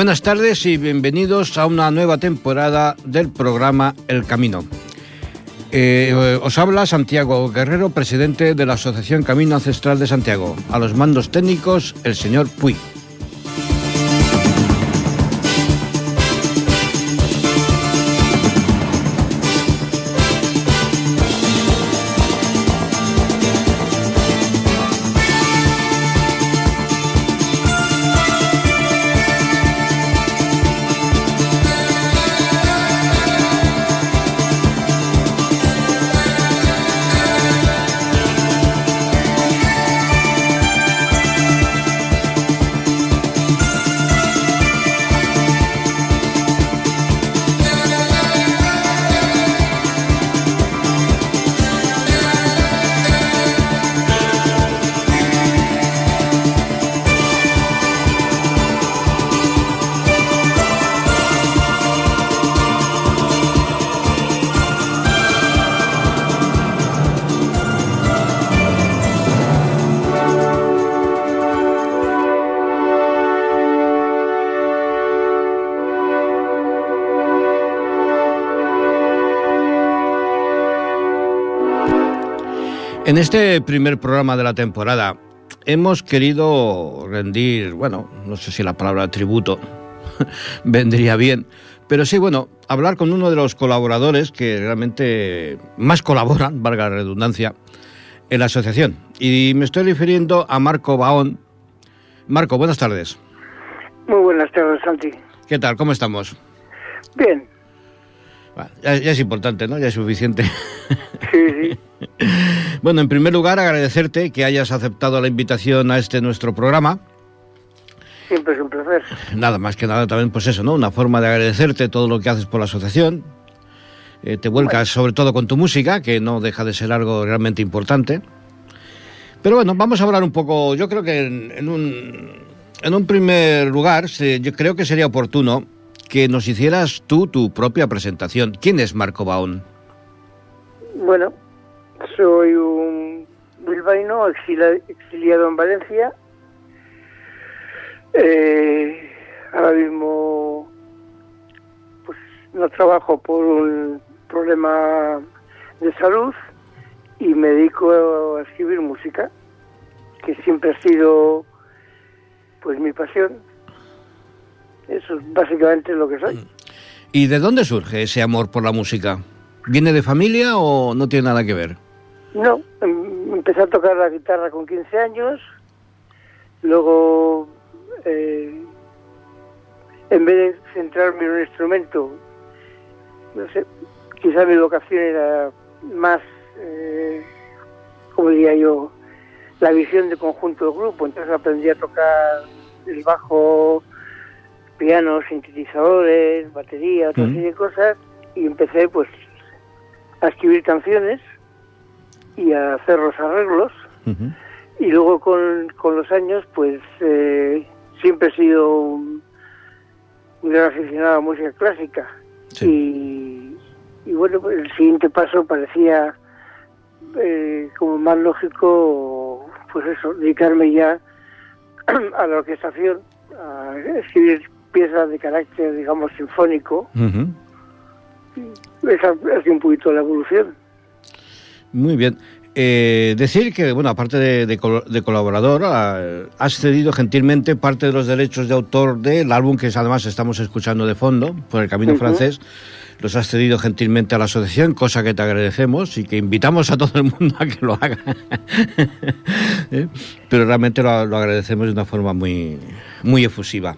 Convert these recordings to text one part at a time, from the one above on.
Buenas tardes y bienvenidos a una nueva temporada del programa El Camino. Eh, os habla Santiago Guerrero, presidente de la Asociación Camino Ancestral de Santiago. A los mandos técnicos, el señor Puy. En este primer programa de la temporada hemos querido rendir, bueno, no sé si la palabra tributo vendría bien, pero sí, bueno, hablar con uno de los colaboradores que realmente más colaboran, valga la redundancia, en la asociación. Y me estoy refiriendo a Marco Baón. Marco, buenas tardes. Muy buenas tardes, Santi. ¿Qué tal? ¿Cómo estamos? Bien. Ya, ya es importante, ¿no? Ya es suficiente. Sí, sí. Bueno, en primer lugar, agradecerte que hayas aceptado la invitación a este nuestro programa. Siempre es un placer. Nada más que nada también, pues eso, ¿no? Una forma de agradecerte todo lo que haces por la asociación. Eh, te vuelcas sobre todo con tu música, que no deja de ser algo realmente importante. Pero bueno, vamos a hablar un poco, yo creo que en, en un, en un primer lugar, yo creo que sería oportuno que nos hicieras tú tu propia presentación. ¿Quién es Marco Baón? Bueno, soy un bilbaíno exiliado en Valencia. Eh, ahora mismo pues no trabajo por un problema de salud y me dedico a escribir música, que siempre ha sido pues mi pasión. Eso es básicamente lo que soy. ¿Y de dónde surge ese amor por la música? ¿Viene de familia o no tiene nada que ver? No, em- empecé a tocar la guitarra con 15 años, luego eh, en vez de centrarme en un instrumento, no sé, quizá mi vocación era más, eh, como diría yo, la visión de conjunto del grupo, entonces aprendí a tocar el bajo, piano, sintetizadores, batería, otra serie de cosas, y empecé pues a escribir canciones y a hacer los arreglos. Y luego con, con los años, pues eh, siempre he sido un, un gran aficionado a la música clásica. Y, y bueno, pues el siguiente paso parecía eh, como más lógico, pues eso, dedicarme ya a la orquestación, a escribir piezas de carácter, digamos, sinfónico. Ujú. Esa ha sido un poquito la evolución. Muy bien. Eh, decir que, bueno, aparte de, de de colaborador, ah, has cedido gentilmente parte de los derechos de autor del álbum que además estamos escuchando de fondo, por el Camino Ujú. Francés. Los has cedido gentilmente a la asociación, cosa que te agradecemos y que invitamos a todo el mundo a que lo haga. ¿Eh? Pero realmente lo, lo agradecemos de una forma muy, muy efusiva.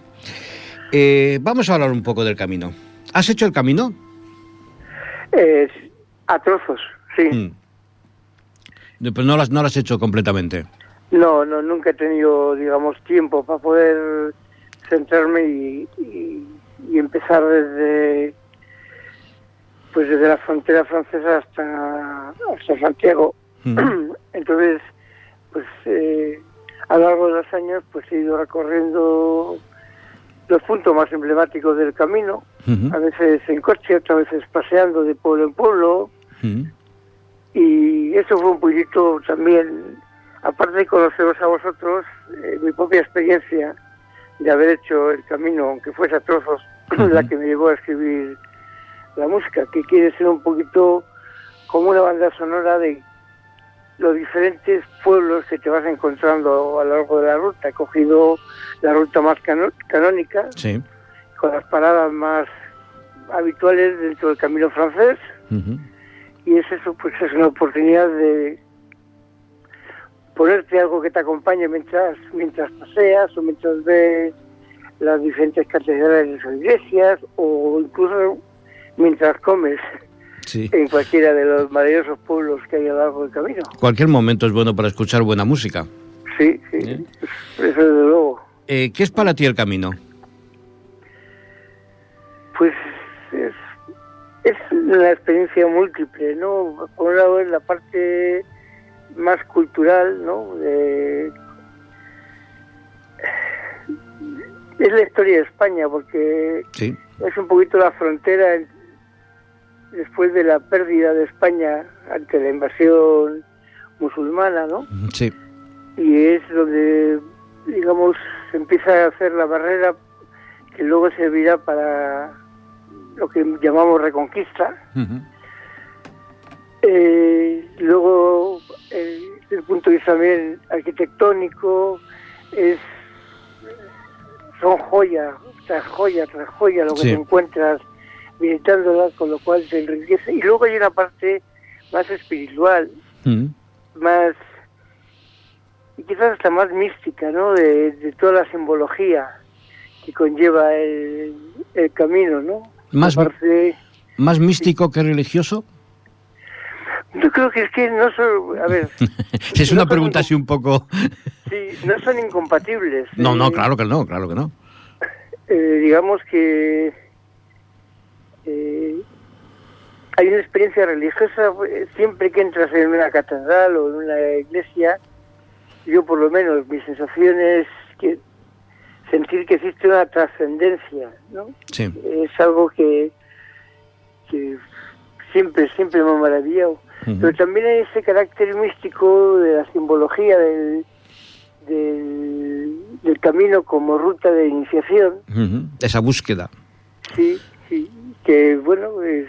Eh, vamos a hablar un poco del camino. ¿Has hecho el camino? Eh, a trozos, sí. Mm. Pero no lo has, no lo has hecho completamente. No, no, nunca he tenido, digamos, tiempo para poder centrarme y, y- y empezar desde, pues desde la frontera francesa hasta, hasta Santiago. Ujú. Entonces, pues eh, a lo largo de los años, pues he ido recorriendo los puntos más emblemáticos del camino, a veces en coche, otras veces paseando de pueblo en pueblo, y eso fue un poquito también, aparte de conoceros a vosotros, eh, mi propia experiencia de haber hecho el camino, aunque fuese a trozos, la que me llevó a escribir la música, que quiere ser un poquito como una banda sonora de los diferentes pueblos que te vas encontrando a lo largo de la ruta. He cogido la ruta más canónica, con las paradas más habituales dentro del camino francés, y es eso, pues es una oportunidad de ponerte algo que te acompañe mientras mientras paseas o mientras ves las diferentes catedrales o iglesias o incluso mientras comes en cualquiera de los maravillosos pueblos que hay a lo largo del camino. Cualquier momento es bueno para escuchar buena música. Sí, sí, ¿Eh? eso desde luego. Eh, ¿Qué es para ti el camino? Pues es, es una experiencia múltiple, ¿no? Por un lado es la parte más cultural, ¿no? es la historia de España, porque es un poquito la frontera después de la pérdida de España ante la invasión musulmana, ¿no? Sí. Y es donde, digamos, se empieza a hacer la barrera que luego servirá para lo que llamamos reconquista. Eh, luego, eh, el punto de vista también arquitectónico, es son joya tras joya tras joya lo que te encuentras visitándola, con lo cual se enriquece. Y luego hay una parte más espiritual, mm. más, y quizás hasta más mística, ¿no? De, toda la simbología que conlleva el, camino, ¿no? Más, ¿Más místico que religioso? Yo creo que es que no son, a ver... es una pregunta así un poco... sí, no son incompatibles. No, no, eh, claro que no, claro que no. Eh, digamos que eh, hay una experiencia religiosa siempre que entras en una catedral o en una iglesia, yo por lo menos mi sensación es que sentir que existe una trascendencia, ¿no? Es algo que, que siempre, siempre me ha maravillado. Pero también hay ese carácter místico de la simbología del, del, camino como ruta de iniciación. Esa búsqueda. Sí, sí, que bueno, es,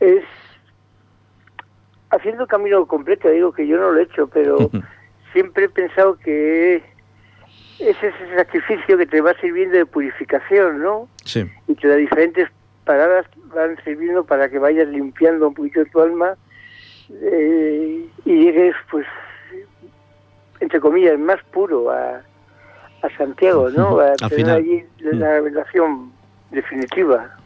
es haciendo camino completo, digo que yo no lo he hecho, pero siempre he pensado que es ese sacrificio que te va sirviendo de purificación, ¿no? Sí. Y que las diferentes paradas van sirviendo para que vayas limpiando un poquito tu alma eh, y llegues, pues, entre comillas, más puro a, a Santiago, ¿no? A tener allí la mm. revelación definitiva.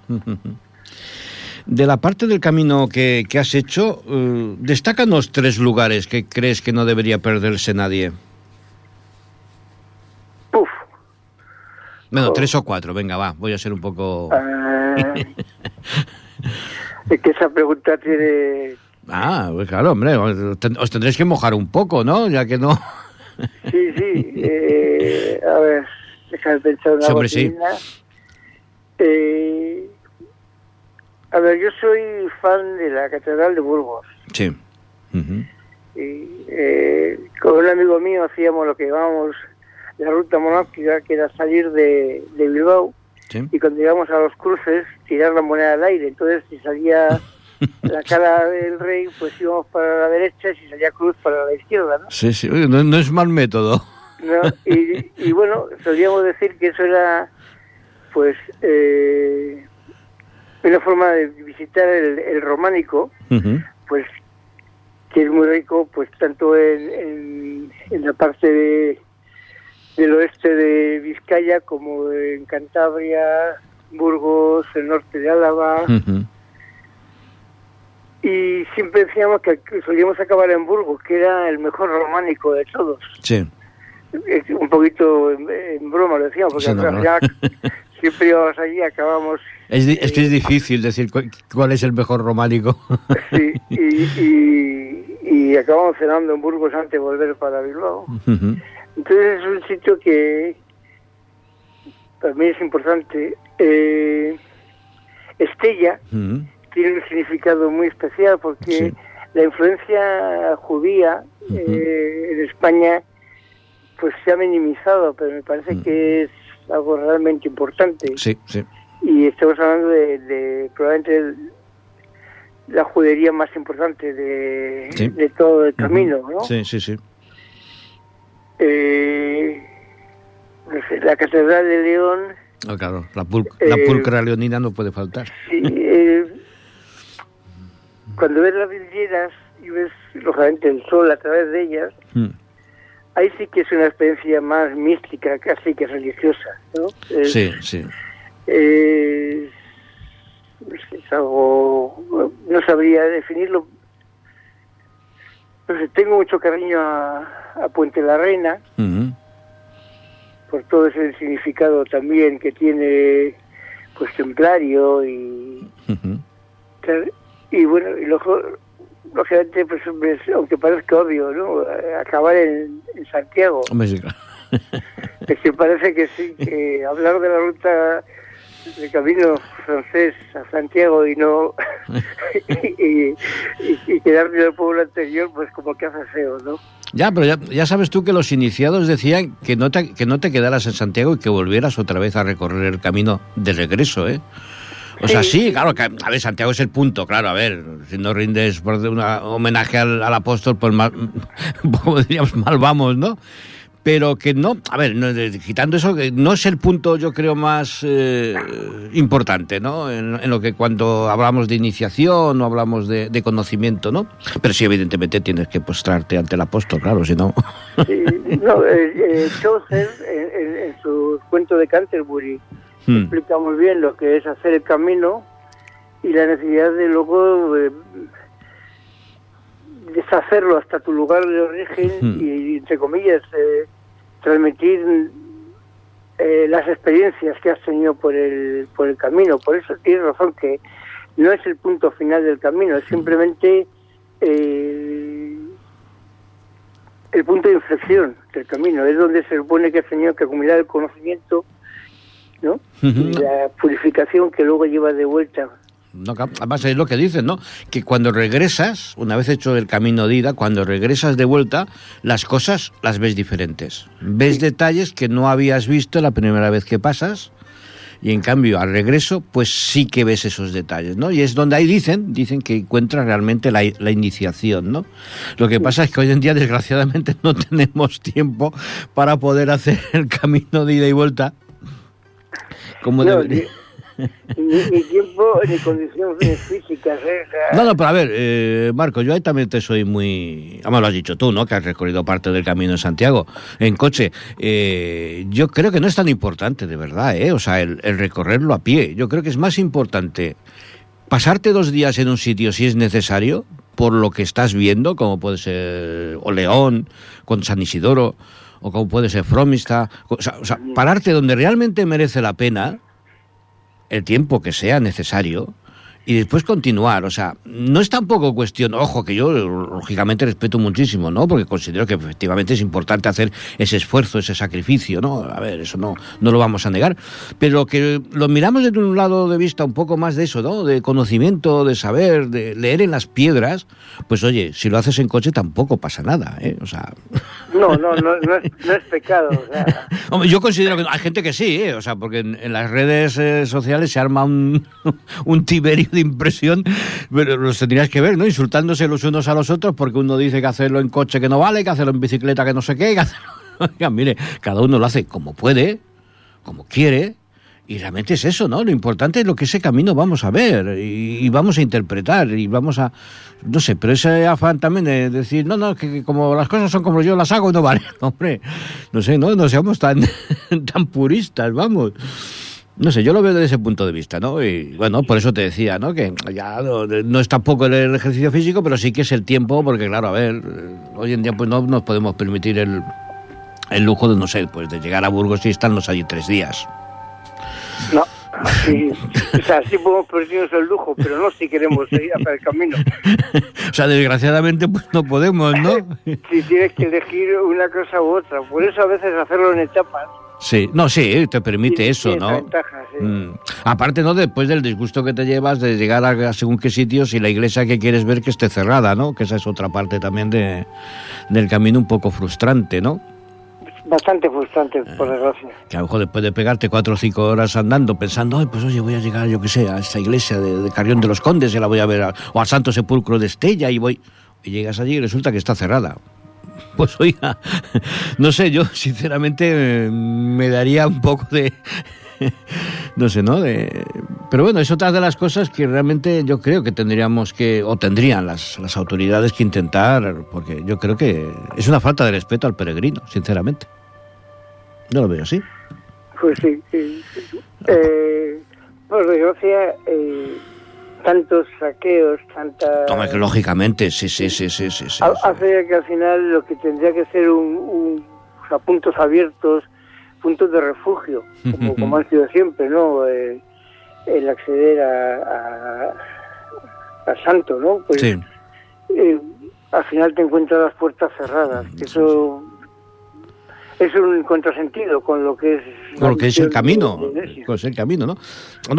De la parte del camino que, que has hecho, uh, destácanos tres lugares que crees que no debería perderse nadie. Uf. Bueno, oh. tres o cuatro, venga, va, voy a ser un poco... Eh, es que esa pregunta tiene Ah, pues claro, hombre, os tendréis que mojar un poco, ¿no? Ya que no. Sí, sí. Eh, a ver, déjame pensar una Sobre sí. Eh, a ver, yo soy fan de la Catedral de Burgos. Sí. y, eh, con un amigo mío hacíamos lo que llamamos la ruta monárquica, que era salir de, de Bilbao. Y cuando llegamos a los cruces, tirar la moneda al aire. Entonces, si salía la cara del rey, pues íbamos para la derecha y si salía cruz para la izquierda, ¿no? Sí, sí, no, es mal método. No, y, bueno, solíamos decir que eso era, pues, eh, una forma de visitar el, románico, pues, que es muy rico, pues, tanto en, en, la parte de, del oeste de Vizcaya como en Cantabria, Burgos, el norte de Álava y siempre decíamos que solíamos acabar en Burgos, que era el mejor románico de todos. Sí. Un poquito en, broma lo decíamos, porque siempre íbamos allí, acabamos... Es, es, que es difícil decir cuál es el mejor románico. Sí, y, y, acabamos cenando en Burgos antes de volver para Bilbao. Entonces es un sitio que para mí es importante. Eh, Estella tiene un significado muy especial porque la influencia judía eh, en España pues se ha minimizado, pero me parece que es algo realmente importante. Sí, sí. Y estamos hablando de, de probablemente la judería más importante de, Sí. de todo el camino, ¿no? Sí, sí, sí. Eh, no sé, la Catedral de León, Ah, claro, la, pul- la Eh, pulcra leonina no puede faltar. sí, eh, cuando ves las vidrieras y ves, lógicamente, el sol a través de ellas, Mm. Ahí sí que es una experiencia más mística, casi que religiosa, ¿no? Es- Sí, sí. Es, es algo, no sabría definirlo. No sé, tengo mucho cariño a, a Puente la Reina por todo ese significado también que tiene pues templario y y bueno y luego lógicamente pues aunque parezca obvio no acabar en, en Santiago Hombre, sí, claro. Es que parece que sí, que hablar de la ruta del camino francés a Santiago y no y, y, y quedarme en el pueblo anterior, pues como que hace feo, ¿no? Ya, pero ya, ya sabes tú que los iniciados decían que no, te, que no te quedaras en Santiago y que volvieras otra vez a recorrer el camino de regreso, ¿eh? O sea, Sí, claro, que, a ver, Santiago es el punto, claro, a ver, si no rindes por un homenaje al, al apóstol, pues mal, como diríamos, mal vamos, ¿no? Pero que no, a ver, no, quitando eso, que no es el punto, yo creo, más eh, importante, ¿no? En, en lo que cuando hablamos de iniciación o hablamos de, de conocimiento, ¿no? Pero sí, evidentemente tienes que postrarte ante el apóstol, claro, si no. Sí, no, eh, eh, Chaucer, en, en- en su cuento de Canterbury, Hmm. explica muy bien lo que es hacer el camino y la necesidad de luego eh, deshacerlo hasta tu lugar de origen Hmm. y, entre comillas, eh, transmitir eh, las experiencias que has tenido por el, por el camino. Por eso tienes razón que no es el punto final del camino, es simplemente eh, el punto de inflexión del camino. Es donde se supone que has tenido que acumular el conocimiento ¿no? Ujú. y la purificación que luego lleva de vuelta. No, además es lo que dicen, ¿no? Que cuando regresas, una vez hecho el camino de ida, cuando regresas de vuelta, las cosas las ves diferentes. Ves detalles que no habías visto la primera vez que pasas y en cambio al regreso, pues sí que ves esos detalles, ¿no? Y es donde ahí dicen, dicen que encuentras realmente la, la iniciación, ¿no? Lo que pasa es que hoy en día, desgraciadamente, no tenemos tiempo para poder hacer el camino de ida y vuelta. Como No, debería. ni, ni- ni tiempo ni condiciones físicas. ¿eh? No, no, pero a ver, eh, Marco, yo ahí también te soy muy... Además lo has dicho tú, ¿no? Que has recorrido parte del camino en Santiago en coche. Eh, yo creo que no es tan importante, de verdad, ¿eh? O sea, el, el recorrerlo a pie. Yo creo que es más importante pasarte dos días en un sitio si es necesario, por lo que estás viendo, como puede ser o León, con San Isidoro, o como puede ser Fromista. O sea, pararte donde realmente merece la pena el tiempo que sea necesario y después continuar. O sea, no es tampoco cuestión, ojo, que yo lógicamente respeto muchísimo, ¿no? Porque considero que efectivamente es importante hacer ese esfuerzo, ese sacrificio, ¿no? A ver, eso no, no lo vamos a negar. Pero que lo miramos desde un lado de vista un poco más de eso, ¿no? De conocimiento, de saber, de leer en las piedras, pues oye, si lo haces en coche tampoco pasa nada, ¿eh? O sea. no, no, no, no, es, no es pecado. O sea, Hombre, yo considero que hay gente que sí, ¿eh? o sea, porque en, en las redes eh, sociales se arma un, un tiberio de impresión, pero los tendrías que ver, ¿no? Insultándose los unos a los otros porque uno dice que hacerlo en coche que no vale, que hacerlo en bicicleta que no sé qué, que hacerlo... Oiga, mire, cada uno lo hace como puede, como quiere, y realmente es eso, ¿no? Lo importante es lo que ese camino vamos a ver y, y vamos a interpretar y vamos a... No sé, pero ese afán también de decir, no, no, que, que como las cosas son como yo las hago, no vale. Hombre, no sé, no, no seamos tan, tan puristas, vamos. No sé, yo lo veo desde ese punto de vista, ¿no? Y bueno, por eso te decía, ¿no? Que ya no, no es tampoco el ejercicio físico, pero sí que es el tiempo, porque claro, a ver, hoy en día pues no nos podemos permitir el, el lujo de, no sé, pues de llegar a Burgos y estarnos allí tres días. no. Sí, o sea, sí podemos perdernos el lujo, pero no si queremos ir hacia el camino. o sea, desgraciadamente pues no podemos, ¿no? Si tienes que elegir una cosa u otra. Por eso a veces hacerlo en etapas. Sí, no, sí, te permite eso, ¿no? ventaja, sí. Mm. Aparte, ¿no? Después del disgusto que te llevas de llegar a según qué sitios y la iglesia que quieres ver que esté cerrada, ¿no? Que esa es otra parte también de, del camino un poco frustrante, ¿no? bastante frustrante, por desgracia. Que a lo mejor después de pegarte cuatro o cinco horas andando, pensando, Ay, pues oye, voy a llegar, yo qué sé, a esta iglesia de, de Carrión de los Condes, y la voy a ver, a- o al Santo Sepulcro de Estella, y voy. Y llegas allí y resulta que está cerrada. Pues oiga, no sé, yo sinceramente eh, me daría un poco de. No sé, ¿no? De, pero bueno, es otra de las cosas que realmente yo creo que tendríamos que, o tendrían las, las autoridades que intentar, porque yo creo que es una falta de respeto al peregrino, sinceramente. Yo lo veo así. Pues sí, sí. Eh, por desgracia, eh, tantos saqueos, tantas... Toma, que lógicamente, sí, sí, sí, sí, sí. sí, ha- sí. hace que al final lo que tendría que ser un, un- o sea, puntos abiertos, puntos de refugio, como, como han sido siempre, ¿no? Eh, el acceder a, a, a Santo, ¿no? Pues Sí. eh, al final te encuentras las puertas cerradas. Eso es un contrasentido con lo que es Con lo que es el camino, con el camino, ¿no?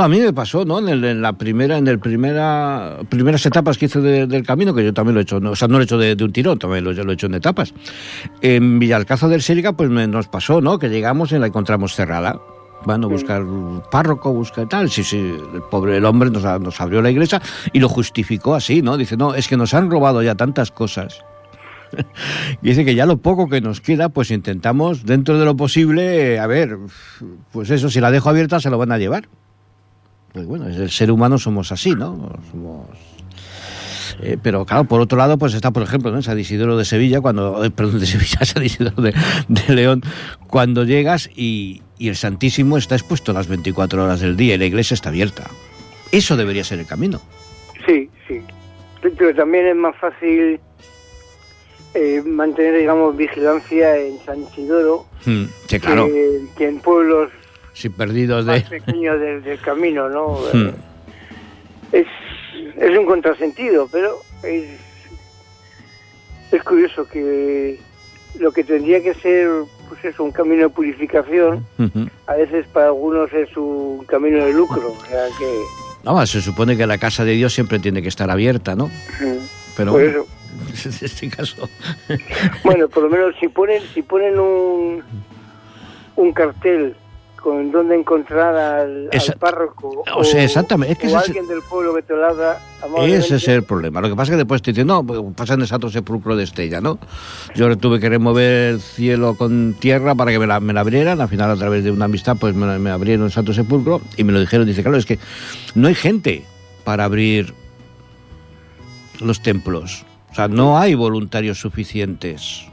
A mí me pasó, ¿no? En, el- en la primera, en el primera, primeras etapas que hice de- del camino, que yo también lo he hecho, no, o sea, no lo he hecho de, de un tirón, también lo, lo he hecho en etapas. En Villalcaza del Sériga, pues me- nos pasó, ¿no? Que llegamos y la encontramos cerrada. Bueno, buscar párroco, buscar tal. Sí, sí, el pobre el hombre nos, nos abrió la iglesia y lo justificó así, ¿no? Dice, no, es que nos han robado ya tantas cosas. Dice que ya lo poco que nos queda, pues intentamos, dentro de lo posible, eh, a ver, pues eso, si la dejo abierta se lo van a llevar. Pues bueno, el ser humano somos así, ¿no? Somos... eh, pero claro, por otro lado, pues está, por ejemplo, ¿no? San Isidoro de Sevilla, cuando, eh, perdón, de Sevilla, San Isidoro de, de León, cuando llegas y, y el Santísimo está expuesto las 24 horas del día y la iglesia está abierta. Eso debería ser el camino. Sí, sí. Pero también es más fácil eh, mantener, digamos, vigilancia en San Isidoro Hmm, Sí, claro, que, que en pueblos sin perdidos más de... pequeños del, del camino, ¿no? Hmm. Es, es un contrasentido, pero es, es curioso que lo que tendría que ser pues es un camino de purificación, a veces para algunos es un camino de lucro, o sea que... No, se supone que la casa de Dios siempre tiene que estar abierta, ¿no? Pero por bueno, eso. En este caso... Bueno, por lo menos si ponen si ponen un, un cartel con donde encontrar al, Esa- al párroco o sea, exactamente, es que o ese es- alguien del pueblo que te Ese es el problema. Lo que pasa es que después te dicen, no, pues pasan de Santo Sepulcro de Estella, ¿no? Yo tuve que remover el cielo con tierra para que me la, me la abrieran. Al final, a través de una amistad, pues me, me abrieron el Santo Sepulcro y me lo dijeron. Dice, claro, es que no hay gente para abrir los templos. Sea, no hay voluntarios suficientes.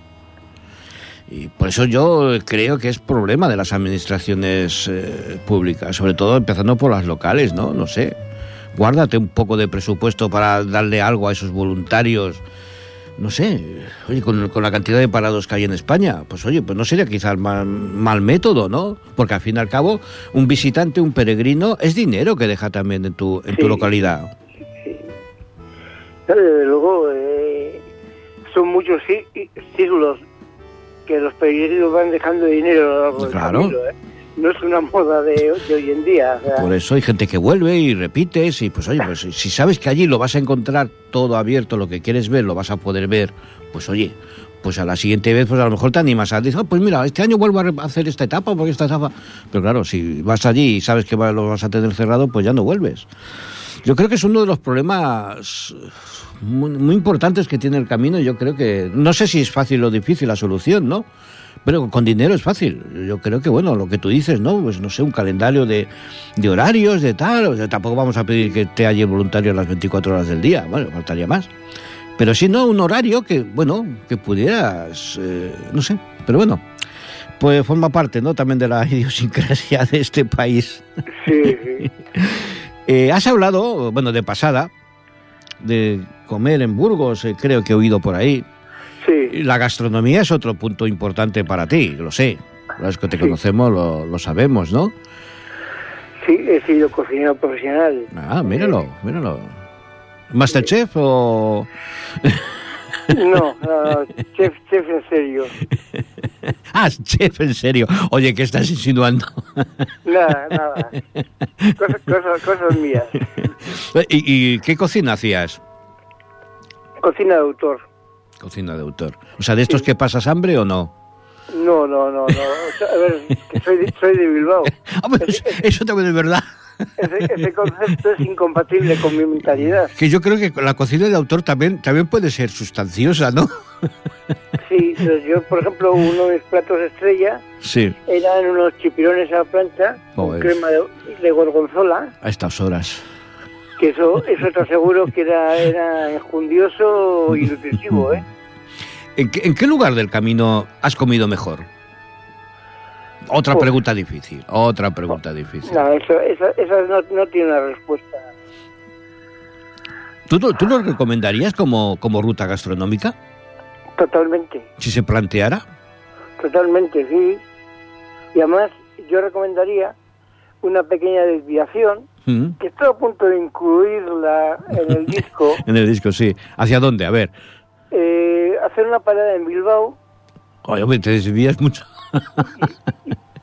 Y por eso yo creo que es problema de las administraciones eh, públicas, sobre todo empezando por las locales, ¿no? No sé. Guárdate un poco de presupuesto para darle algo a esos voluntarios. No sé, oye, con, con la cantidad de parados que hay en España, pues oye, pues no sería quizás mal, mal método, ¿no? Porque al fin y al cabo, un visitante, un peregrino, es dinero que deja también en tu, en tu Sí. localidad. Claro, Desde luego, eh, son muchos siglos que los peregrinos van dejando dinero a lo largo del Claro. camino, ¿eh? No es una moda de, de hoy en día. o sea, Por eso hay gente que vuelve y repites y pues oye, pues si sabes que allí lo vas a encontrar todo abierto, lo que quieres ver, lo vas a poder ver, pues oye, pues a la siguiente vez pues a lo mejor te animas a decir, "Ah, pues mira, este año vuelvo a hacer esta etapa porque esta etapa... Pero claro, si vas allí y sabes que va- lo vas a tener cerrado, pues ya no vuelves. Yo creo que es uno de los problemas muy, muy importantes que tiene el camino. Yo creo que, no sé si es fácil o difícil la solución, ¿no? Pero con dinero es fácil. Yo creo que, bueno, lo que tú dices, ¿no? Pues no sé, un calendario de, de horarios, de tal. O sea, tampoco vamos a pedir que allí el voluntario las 24 horas del día. Bueno, faltaría más. Pero sí, no, un horario que, bueno, que pudieras, eh, no sé. Pero bueno, pues forma parte, ¿no? También de la idiosincrasia de este país. sí, sí. Eh, has hablado, bueno, de pasada, de comer en Burgos, eh, creo que he oído por ahí. sí. La gastronomía es otro punto importante para ti, lo sé. Los que te Sí. conocemos lo, lo sabemos, ¿no? Sí, he sido cocinero profesional. Ah, míralo, míralo. ¿Masterchef o...? No, no, no, chef, chef en serio. Ah, chef, en serio. Oye, ¿qué estás insinuando? Nada, nada. Cosas, cosas, cosas mías. ¿Y, y qué cocina hacías? Cocina de autor. Cocina de autor. O sea, ¿de estos que pasas hambre o no? No, no, no, no. A ver, que soy, de, soy de Bilbao. Eso también es verdad. Ese, ese, concepto es incompatible con mi mentalidad. Que yo creo que la cocina de autor también, también puede ser sustanciosa, ¿no? Sí, yo, por ejemplo, uno de mis platos estrella sí. eran unos chipirones a la plancha con crema de, de, gorgonzola. A estas horas. Que eso, eso te aseguro que era, era enjundioso y nutritivo, ¿eh? ¿En qué, ¿En qué lugar del camino has comido mejor? Otra pregunta difícil, otra pregunta difícil. No, eso, no, no, tiene una respuesta. ¿Tú, ¿Tú lo recomendarías como, como ruta gastronómica? Totalmente. Si se planteara. Totalmente, sí. Y además yo recomendaría una pequeña desviación, Mm. que estoy a punto de incluirla en el disco. en el disco, sí. ¿Hacia dónde? A ver. Eh, hacer una parada en Bilbao. Oye, hombre, te desvías mucho.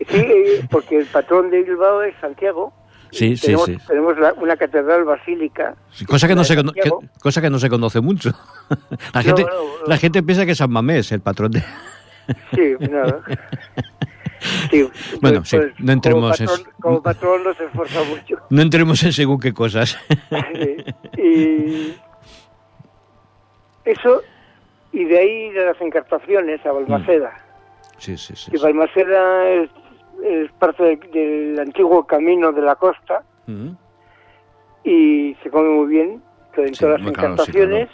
sí, eh, porque el patrón de Bilbao es Santiago. Sí, sí, tenemos, sí. Tenemos la- una catedral basílica. Sí, Cosa que, no se, que- cosa que no se conoce mucho. La No, gente, no, no. la gente piensa que San Mamés, el patrón de... Sí, no. Sí, Bueno, sí, no entremos como en- patrón, como patrón no se esfuerza mucho. No entremos en según qué cosas. Sí, y eso, y de ahí de las encartaciones a Balmaceda. Sí, sí, sí. Que. Balmaceda es, es parte del, del antiguo camino de la costa Mm. y se come muy bien en todas las claro, encartaciones.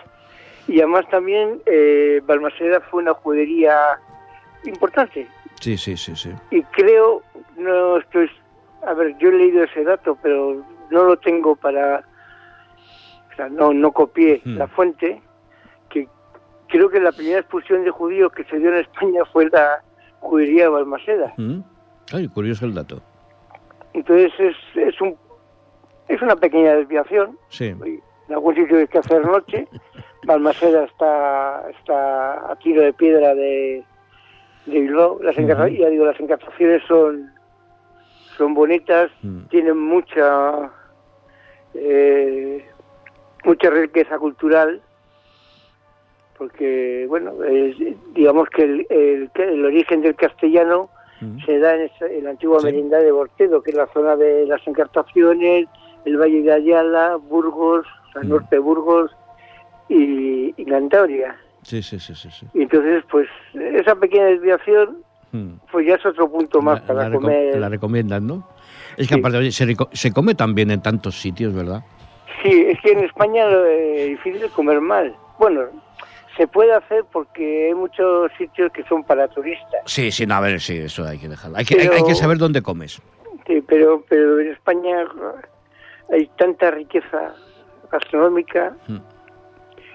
Y además también eh, Balmaceda fue una judería importante. Sí, sí, sí, sí. Y creo, no estoy, a ver, yo he leído ese dato, pero no lo tengo para, o sea, no, no copié la fuente, que creo que la primera expulsión de judíos que se dio en España fue la judería de Balmaceda. Mm. Ay, curioso el dato. Entonces es, es un es una pequeña desviación. Sí. En algún sitio hay que hacer noche. Balmaceda está está a tiro de piedra de, de Bilbao. Las Ujú. ya digo, las encartaciones son son bonitas, Mm. tienen mucha eh, mucha riqueza cultural porque bueno digamos que el, el, el origen del castellano se da en, esa- en la antigua Sí. merindad de Bortedo, que es la zona de las encartaciones, el Valle de Ayala, Burgos, o sea, Mm. norte de Burgos y, y Cantabria. Sí, sí, sí, sí. sí. Y entonces, pues, esa pequeña desviación, Mm. pues ya es otro punto más La- para la comer. La recomiendan, ¿no? Es que Sí. aparte, oye, se, se come también en tantos sitios, ¿verdad? Sí, es que en España eh, es difícil comer mal. Bueno, se puede hacer porque hay muchos sitios que son para turistas. Sí, sí, no, a ver, sí, eso hay que dejarlo. Hay que, hay, hay que saber dónde comes. Sí, pero, pero en España hay tanta riqueza gastronómica. Mm.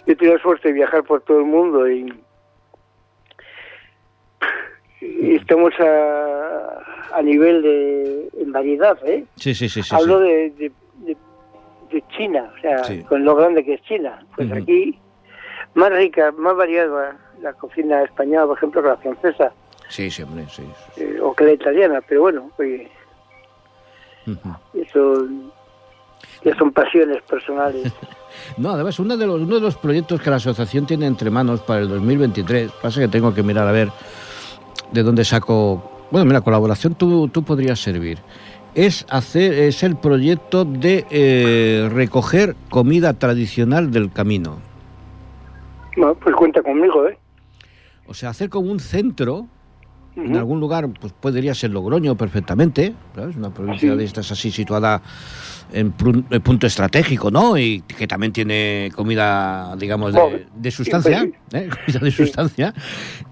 Yo he tenido la suerte de viajar por todo el mundo y, y estamos a, a nivel de en variedad, ¿eh? Sí, sí, sí, sí. Hablo sí. de, de, de- de China, o sea, Sí. con lo grande que es China. Pues aquí más rica, más variada la cocina española, por ejemplo, que la francesa Sí, hombre, sí. eh, o que la italiana, pero bueno, Ujú. eso ya son pasiones personales. No, además, uno de, los, uno de los proyectos que la asociación tiene entre manos para el 2023, pasa que tengo que mirar a ver de dónde saco. Bueno, mira, colaboración tú, tú podrías servir. Es hacer, es el proyecto de eh, recoger comida tradicional del camino. Bueno, pues cuenta conmigo, ¿eh? O sea, hacer como un centro en algún lugar, pues podría ser Logroño perfectamente, ¿sabes? Una provincia de estas así situada en, punto estratégico, ¿no? Y que también tiene comida, digamos, de, de sustancia, ¿eh? Comida de sustancia.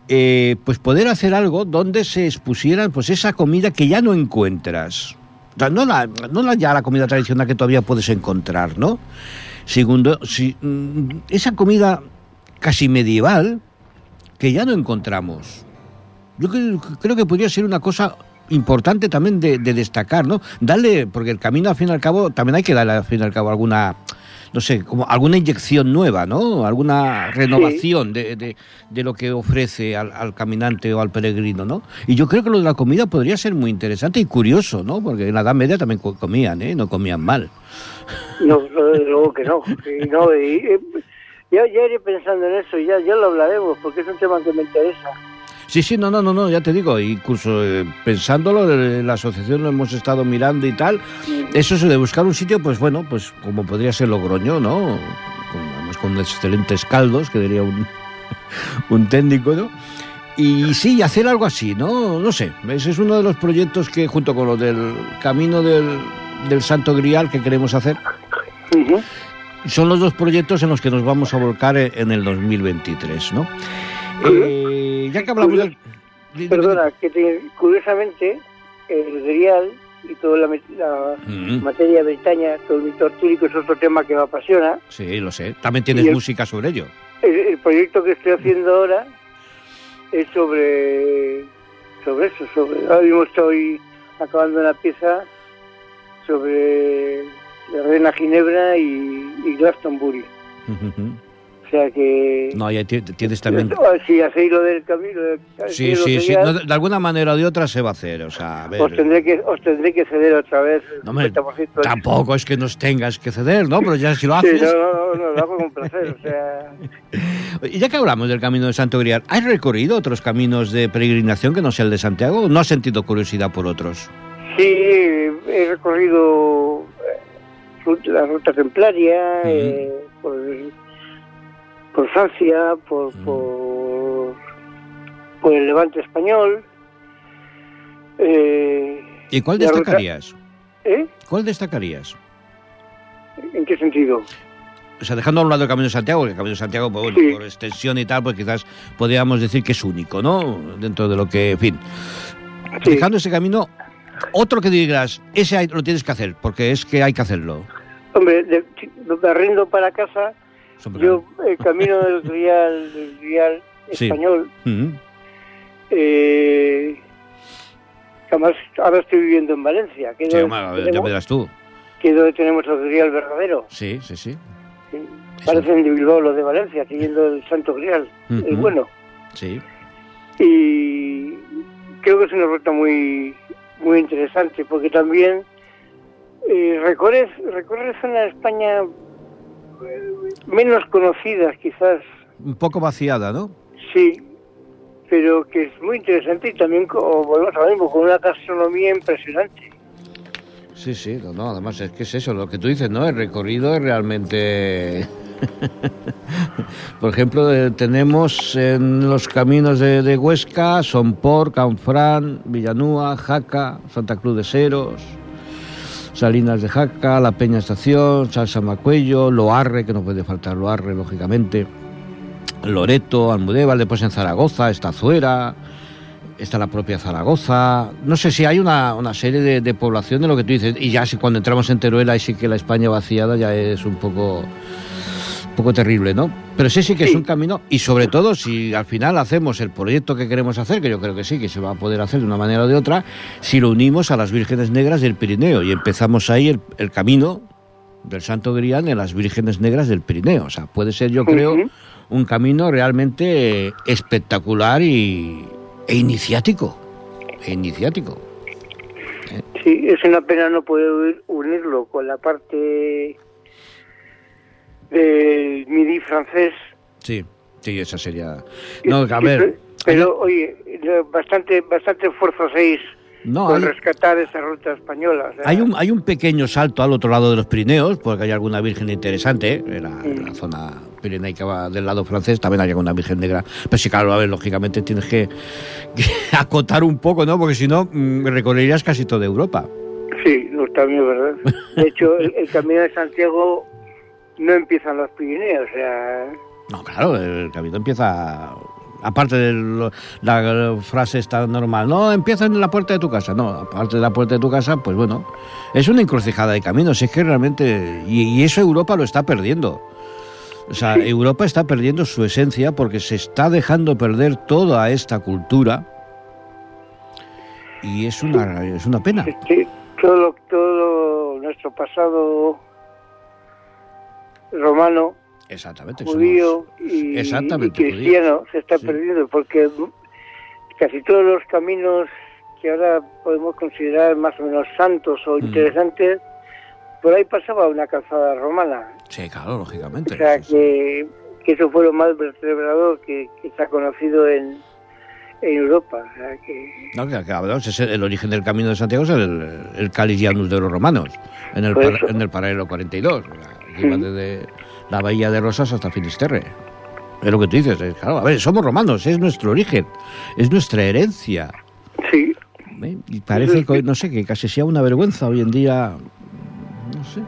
Eh, pues poder hacer algo donde se expusieran pues esa comida que ya no encuentras. O sea, no la, no la ya la comida tradicional que todavía puedes encontrar, ¿no? Segundo, si, mm, esa comida casi medieval que ya no encontramos. Yo creo, creo que podría ser una cosa importante también de, de destacar, ¿no? Darle, porque el camino al fin y al cabo, también hay que darle al fin y al cabo alguna, no sé, como alguna inyección nueva, ¿no? Alguna renovación de, de- de lo que ofrece al, al caminante o al peregrino, ¿no? Y yo creo que lo de la comida podría ser muy interesante y curioso, ¿no? Porque en la Edad Media también co- comían, ¿eh? No comían mal. No, luego que no. Y no y, eh, ya, ya iré pensando en eso, ya, ya lo hablaremos, porque es un tema que me interesa. Sí, sí, no, no, no, no, ya te digo, incluso eh, pensándolo, eh, la asociación lo hemos estado mirando y tal, eso es de buscar un sitio, pues bueno, pues como podría ser Logroño, ¿no? Con, con excelentes caldos, que diría un, un técnico, ¿no? Y sí, hacer algo así, ¿no? No sé, ese es uno de los proyectos que junto con lo del camino del, del Santo Grial que queremos hacer, son los dos proyectos en los que nos vamos a volcar en el 2023, ¿no? Eh, ya que hablamos del... Perdona, que curiosamente el Grial y toda la, materia bretaña, todo el mito artúrico es otro tema que me apasiona. Sí, lo sé. También tienes música sobre ello. El, proyecto que estoy haciendo ahora es sobre sobre eso, sobre ahora mismo estoy acabando una pieza sobre la reina Ginebra y, y Glastonbury. O sea que... No, ya tienes también... Si hacéis lo del camino... Sí, sí, sí. de alguna manera o de otra se va a hacer, o sea... Os, tendré que, os tendré que ceder otra vez. No, tampoco es que nos tengas que ceder, ¿no? Pero ya si lo haces... Sí, no, no, no, lo hago con placer, o sea... Y ya que hablamos del camino de Santo Grial, ¿has recorrido otros caminos de peregrinación que no sea el de Santiago? ¿No has sentido curiosidad por otros? Sí, he recorrido eh, la ruta templaria, eh, por por Francia, por, mm. por, por, el Levante español. Eh, ¿Y cuál destacarías? ¿Eh? ¿Cuál destacarías? ¿En qué sentido? O sea, dejando a un lado el Camino de Santiago, el Camino de Santiago, pues, por extensión y tal, pues quizás podríamos decir que es único, ¿no? Dentro de lo que, en fin. Dejando ese camino, otro que digas, ese lo tienes que hacer, porque es que hay que hacerlo. Hombre, de, de para casa, yo, el camino del Real, del español, eh, además, ahora estoy viviendo en Valencia. Que sí, ya verás tú. Que es donde tenemos el Grial verdadero. Sí, sí, sí. Parecen de Bilbao los de Valencia, siguiendo el Santo Grial, el bueno. Sí. Y creo que es una ruta muy, muy interesante, porque también eh, recorres, recorres una España menos conocidas quizás. Un poco vaciada, ¿no? Sí, pero que es muy interesante y también, como volvemos a mismo, con una gastronomía impresionante. Sí, sí, no, además es que es eso, lo que tú dices, ¿no? El recorrido es realmente... Por ejemplo, eh, tenemos en los caminos de, de Huesca, Sonpor, Canfrán, Villanúa, Jaca, Santa Cruz de Seros, Salinas de Jaca, La Peña Estación, Salsa Macuello, Loarre, que no puede faltar Loarre, lógicamente, Loreto, Almudévar, después en Zaragoza, Estazuera, está la propia Zaragoza. No sé si hay una, una serie de, de población de lo que tú dices, y ya si cuando entramos en Teruel, ahí sí que la España vaciada ya es un poco poco terrible, ¿no? Pero sí, sí que es un camino y sobre todo si al final hacemos el proyecto que queremos hacer, que yo creo que sí, que se va a poder hacer de una manera o de otra, si lo unimos a las vírgenes negras del Pirineo y empezamos ahí el, camino del Santo Grial en las vírgenes negras del Pirineo. O sea, puede ser, yo creo, un camino realmente espectacular y, e iniciático. E iniciático. Sí, es una pena no poder unirlo con la parte del midi francés. Sí, sí, esa sería... No, a ver... Pero, oye, bastante, bastante esfuerzo hacéis no, por rescatar esa ruta española. hay, un, hay un pequeño salto al otro lado de los Pirineos, porque hay alguna virgen interesante, ¿eh? en la, zona pirenaica va del lado francés, también hay alguna virgen negra. Pero sí, claro, a ver, lógicamente tienes que, acotar un poco, ¿no? Porque si no, mm, recorrerías casi toda Europa. Sí, no, también verdad. De hecho, el camino de Santiago no empiezan los Pirineos, o sea... No, claro, el camino empieza... Aparte de la frase está normal, no, empieza en la puerta de tu casa, no, aparte de la puerta de tu casa, pues bueno, es una encrucijada de caminos, es que realmente, y, eso Europa lo está perdiendo. O sea, Europa está perdiendo su esencia porque se está dejando perder toda esta cultura y es una, es una pena. Sí, todo, todo nuestro pasado romano, Exactamente, judío y, cristiano se está perdiendo porque casi todos los caminos que ahora podemos considerar más o menos santos o interesantes, por ahí pasaba una calzada romana. Sí, claro, lógicamente. O sea, que, eso fue lo más vertebrador que, que se ha conocido en, en Europa. O sea que... No, que, que, es el, el, origen del Camino de Santiago es el, el Calis de los romanos, en el, par- en el paralelo 42, que iba desde la Bahía de Rosas hasta Finisterre. Es lo que tú dices, es, claro, a ver, somos romanos, es nuestro origen, es nuestra herencia. Sí, ¿eh? Y parece que, no sé, que casi sea una vergüenza hoy en día, no sé.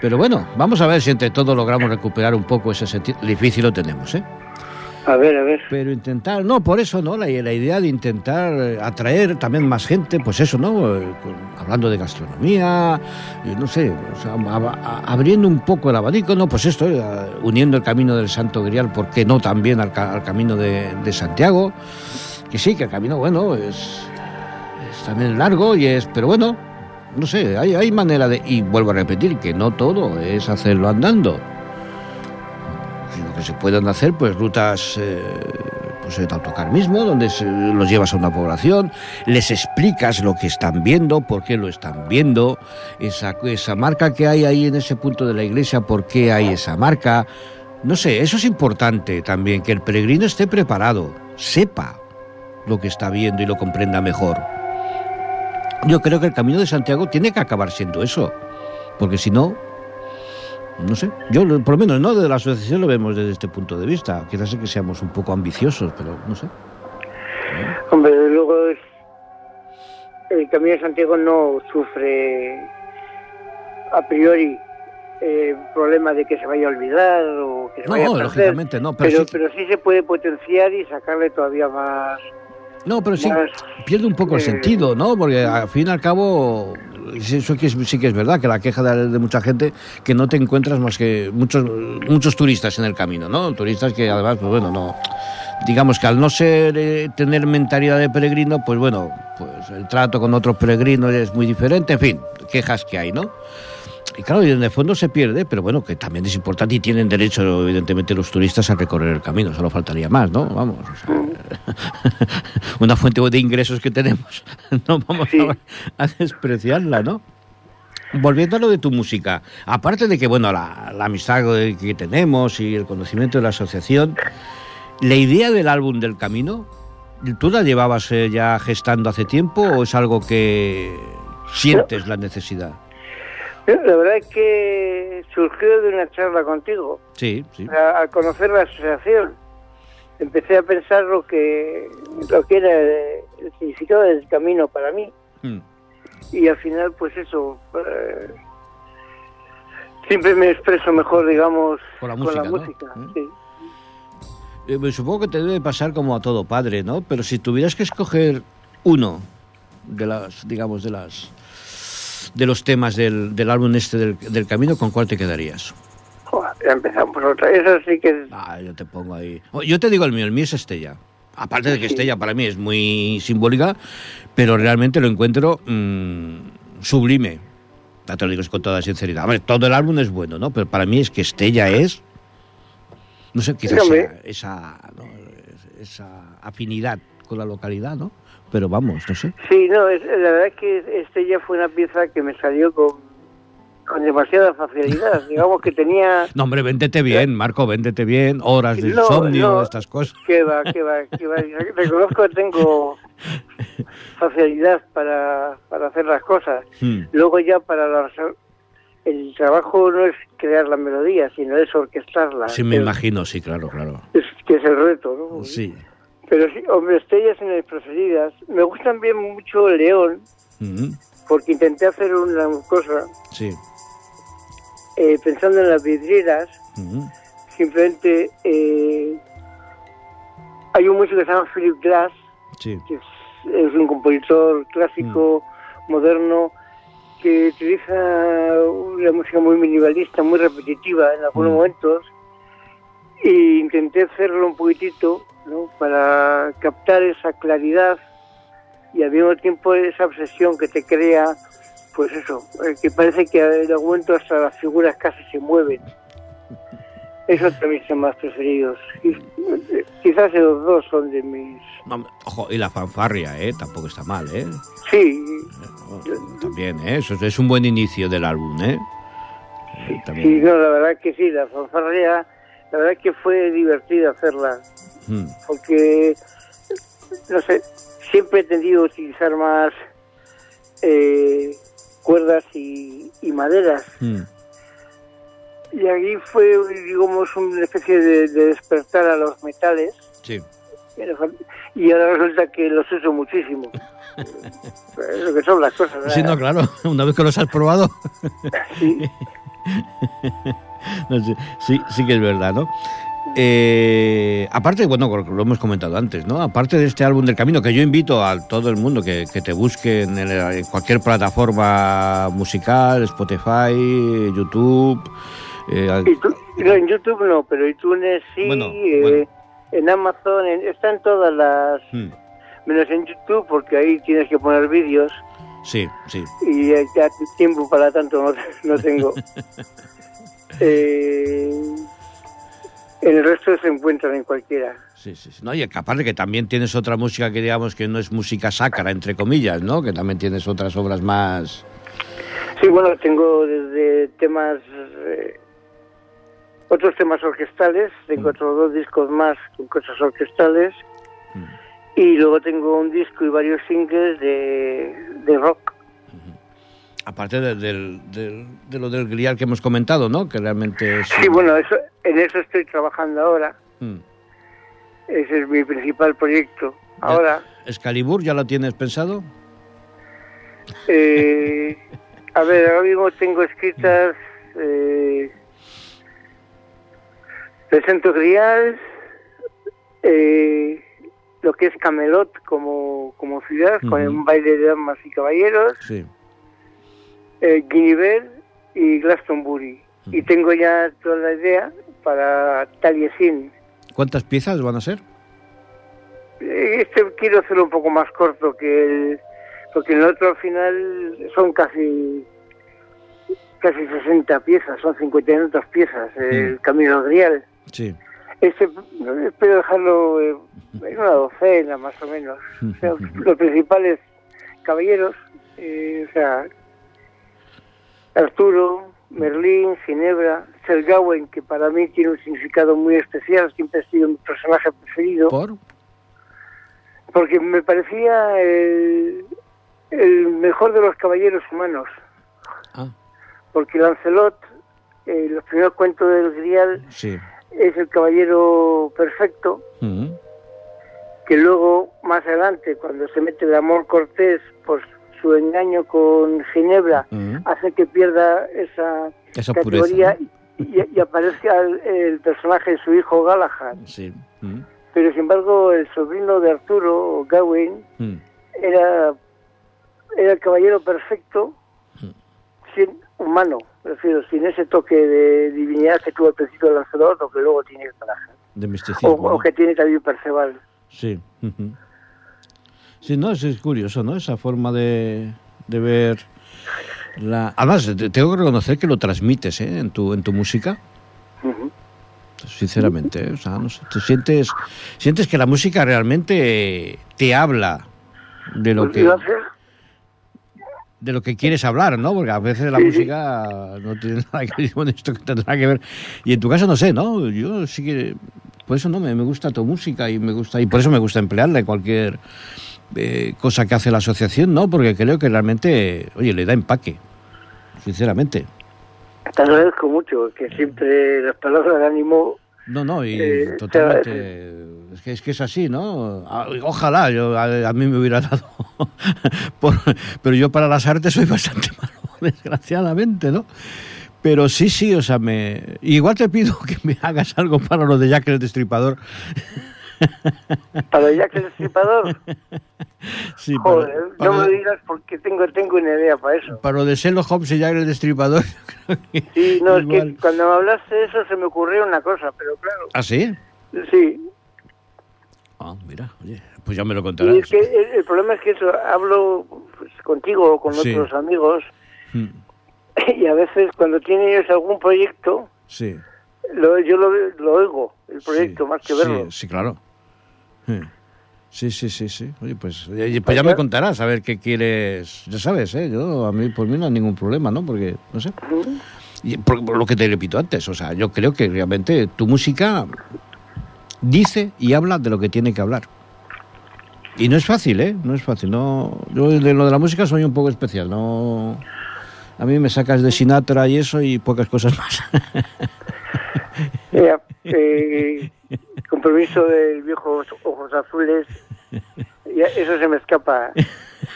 Pero bueno, vamos a ver si entre todos logramos recuperar un poco ese sentido. Difícil lo tenemos, ¿eh? A ver, a ver. Pero intentar, no, por eso, ¿no? La, idea de intentar eh, atraer también más gente, pues eso, ¿no? Eh, hablando de gastronomía, eh, no sé, o sea, abriendo un poco el abanico, ¿no? Pues esto, uniendo el camino del Santo Grial, ¿por qué no también al, al camino de, de Santiago? Que sí, que el camino, bueno, es, es también largo y es, pero bueno, no sé, hay, hay manera de, y vuelvo a repetir, que no todo es hacerlo andando se pueden hacer pues rutas eh, pues de autocar mismo donde se- los llevas a una población les explicas lo que están viendo por qué lo están viendo esa, esa marca que hay ahí en ese punto de la iglesia por qué hay esa marca. No sé eso es importante también que el peregrino esté preparado sepa lo que está viendo y lo comprenda mejor. Yo creo que el camino de Santiago tiene que acabar siendo eso porque si no no sé, yo por lo menos no de la asociación lo vemos desde este punto de vista. Quizás es que seamos un poco ambiciosos, pero no sé. Hombre, desde luego es, el Camino de Santiago no sufre a priori eh, problema de que se vaya a olvidar o que se vaya a No, perder, lógicamente no, pero, pero, sí, pero sí se puede potenciar y sacarle todavía más... no, pero sí más pierde un poco el eh, sentido, ¿no? Porque al fin y al cabo eso que es- sí que es verdad que la queja de, mucha gente que no te encuentras más que muchos muchos turistas en el camino, ¿no? Turistas que además, pues bueno, no digamos que al no ser eh, tener mentalidad de peregrino, pues bueno, pues el trato con otros peregrinos es muy diferente, en fin, quejas que hay, ¿no? Y claro, y en el fondo se pierde, pero bueno, que también es importante y tienen derecho, evidentemente, los turistas a recorrer el camino, solo faltaría más, ¿no? Vamos, o sea, una fuente de ingresos que tenemos, no vamos Sí. a, a despreciarla, ¿no? Volviendo a lo de tu música, aparte de que, bueno, la, la amistad que que tenemos y el conocimiento de la asociación, la idea del álbum del camino, ¿tú la llevabas eh, ya gestando hace tiempo o es algo que sientes la necesidad? La verdad es que surgió de una charla contigo. Sí, sí. Sea, al conocer la asociación, empecé a pensar lo que, lo que era el significado del camino para mí. Mm. Y al final, pues eso, eh, siempre me expreso mejor, digamos, Con la música, ¿no? música, ¿Eh? sí. Supongo que te debe pasar como a todo padre, ¿no? Pero si tuvieras que escoger uno de las, digamos, de las de los temas del, del álbum este del, del camino, ¿con cuál te quedarías? Joder, ya empezamos por otra. Eso sí que es... Ah, yo te pongo ahí. Oh, Yo te digo el mío, el mío es Estella. Aparte de que Sí. Estella para mí es muy simbólica, pero realmente lo encuentro mm, sublime. Ya te lo digo con toda sinceridad. A ver, todo el álbum es bueno, ¿no? Pero para mí es que Estella es. No sé, quizás sea esa, ¿no? esa afinidad con la localidad, ¿no? Pero vamos, no sé. Sí, no, es, la verdad es que este ya fue una pieza que me salió con, con demasiada facilidad. digamos que tenía... No, hombre, véndete bien, Marco, véndete bien. Horas de No, insomnio, no. estas cosas. Que va, que va, que va. Reconozco que tengo facilidad para, para hacer las cosas. Hmm. Luego ya para la, el trabajo no es crear la melodía, sino es orquestarla. Sí, me imagino, sí, claro, claro. es, que es el reto, ¿no? Sí. Pero sí, hombre, estrellas en mis preferidas. Me gustan bien mucho León, porque intenté hacer una cosa Sí. eh, pensando en las vidrieras. Simplemente eh, hay un músico que se llama Philip Glass, Sí. que es, es un compositor clásico, moderno, que utiliza una música muy minimalista, muy repetitiva en algunos Mm. momentos, e intenté hacerlo un poquitito, ¿no? Para captar esa claridad y al mismo tiempo esa obsesión que te crea, pues eso, eh, que parece que en algún momento hasta las figuras casi se mueven. Esos también son más preferidos. Eh, Quizás esos dos son de mis... Ojo, y la fanfarria, ¿eh? Tampoco está mal, ¿eh? Sí, No, También, ¿eh? Eso es- un buen inicio del álbum, ¿eh? Eh, Sí, También. no, la verdad que sí, la fanfarria, la verdad que fue divertida hacerla, Mm, porque no sé, siempre he tendido a utilizar más eh, cuerdas y, maderas. Mm. Y aquí fue, digamos, una especie de, despertar a los metales. Sí. Y ahora resulta que los uso muchísimo. lo que son las cosas. Sí, no, claro. Una vez que los has probado. sí. sí, sí que es verdad, ¿no? Eh, aparte, bueno, lo hemos comentado antes, ¿no? Aparte de este álbum del camino, que yo invito a todo el mundo que, te busque en, cualquier plataforma musical, Spotify, YouTube. Eh, no, en YouTube no, pero iTunes sí, eh, en Amazon, están todas las... Hmm. Menos en YouTube, porque ahí tienes que poner vídeos. Sí, sí. Y ya tiempo para tanto no, no tengo. eh, el resto se encuentran en cualquiera. Sí, sí, sí. No, y aparte que también tienes otra música que digamos que no es música sacra, entre comillas, ¿no? Que también tienes otras obras más... Sí, bueno, tengo desde temas... Eh, otros temas orquestales, tengo mm. otros dos discos más con cosas orquestales, mm. y luego tengo un disco y varios singles de, de rock aparte de, de, lo del grial que hemos comentado, ¿no? Que realmente es... Sí, bueno, eso, en eso estoy trabajando ahora. Mm. Ese es mi principal proyecto. Ahora... ¿Excalibur ya lo tienes pensado? Eh, a ver, ahora mismo tengo escritas... Eh, presento grial, eh, lo que es Camelot como, como ciudad, con un baile de damas y caballeros. Sí eh, y Glastonbury. Y tengo ya toda la idea para Taliesin. ¿Cuántas piezas van a ser? Eh, este quiero hacerlo un poco más corto que el... Porque el otro al final son casi casi 60 piezas, son 52 piezas, el mm. Camino Grial. Sí. Este, espero dejarlo en una docena más o menos. los principales caballeros, eh, o sea, Arturo, Merlín, Ginebra, Gawain, que para mí tiene un significado muy especial, siempre ha sido mi personaje preferido. ¿Por? Porque me parecía el, mejor de los caballeros humanos. Ah. Porque Lancelot, eh, los primeros cuentos del Grial, es el caballero perfecto. Mm. Que luego, más adelante, cuando se mete el amor cortés, pues su engaño con Ginebra hace que pierda esa, categoría y, aparezca el, personaje de su hijo Galahad. Pero sin embargo el sobrino de Arturo, Gawain, era, era el caballero perfecto, sin humano, refiero, sin ese toque de divinidad que tuvo el principio de Lancelot o que luego tiene el De o, que tiene también Perceval. Sí. Sí, no, es, curioso, ¿no? Esa forma de, de ver la... Además, tengo que reconocer que lo transmites ¿eh? en, tu, en tu música. Sinceramente, ¿eh? o sea, no sé, te sientes, sientes que la música realmente te habla de lo pues que de lo que quieres hablar, ¿no? Porque a veces la música no tiene nada que ver con esto que tendrá que ver. Y en tu caso no sé, ¿no? Yo sí que por eso no me, me gusta tu música y me gusta y por eso me gusta emplearla en cualquier eh, cosa que hace la asociación, ¿no? Porque creo que realmente, oye, le da empaque, sinceramente. Te agradezco mucho, que siempre las palabras de ánimo... No, no, y eh, totalmente... Es que, es que es así, ¿no? Ah, ojalá, yo, a, mí me hubiera dado... pero yo para las artes soy bastante malo, desgraciadamente, ¿no? Pero sí, sí, o sea, me... Igual te pido que me hagas algo para lo de Jack el Destripador. ¿Para Jack el Destripador? Sí, Joder, no me digas porque tengo, tengo una idea para eso. Para lo de Sherlock Holmes y Jack el Destripador. sí, no, es que cuando me hablaste de eso se me ocurrió una cosa, pero claro. ¿Ah, sí? Sí. Ah, mira, oye, pues ya me lo contarás. Y es que el, problema es que eso, hablo pues, contigo o con otros amigos hmm. y a veces cuando tienen ellos algún proyecto, sí. lo, yo lo, lo oigo, el proyecto, más que verlo. Sí, claro. Sí, sí, sí, sí. Oye, pues, pues ya me contarás a ver qué quieres. Ya sabes, ¿eh? Yo, a mí, por mí no hay ningún problema, ¿no? Porque, no sé. Y por, lo que te repito antes, o sea, yo creo que realmente tu música dice y habla de lo que tiene que hablar. Y no es fácil, ¿eh? No es fácil. No, yo de lo de la música soy un poco especial. No, a mí me sacas de Sinatra y eso y pocas cosas más. Eh, compromiso del viejo Ojos Azules, eso se me escapa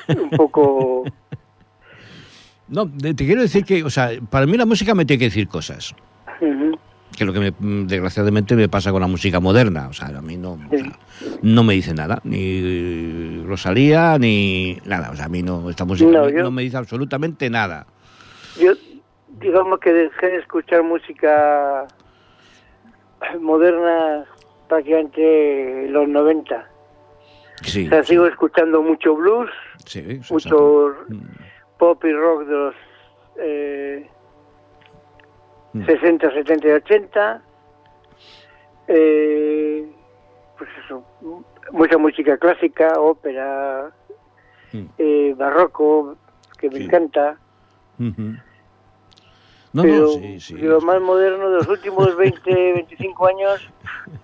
un poco. No, te quiero decir que, o sea, para mí la música me tiene que decir cosas. Que lo que me, desgraciadamente me pasa con la música moderna. O sea, a mí no, no me dice nada. Ni Rosalía, ni nada. O sea, a mí no, esta música no, me dice absolutamente nada. Yo, digamos que dejé de escuchar música moderna prácticamente los 90. Sí, o sea, sigo escuchando mucho blues, mucho mm. pop y rock de los eh, 60, 70 y 80. Eh, pues eso, mucha música clásica, ópera, mm. eh, barroco, que me encanta. No, Pero no, sí, lo más moderno de los últimos 20, 25 años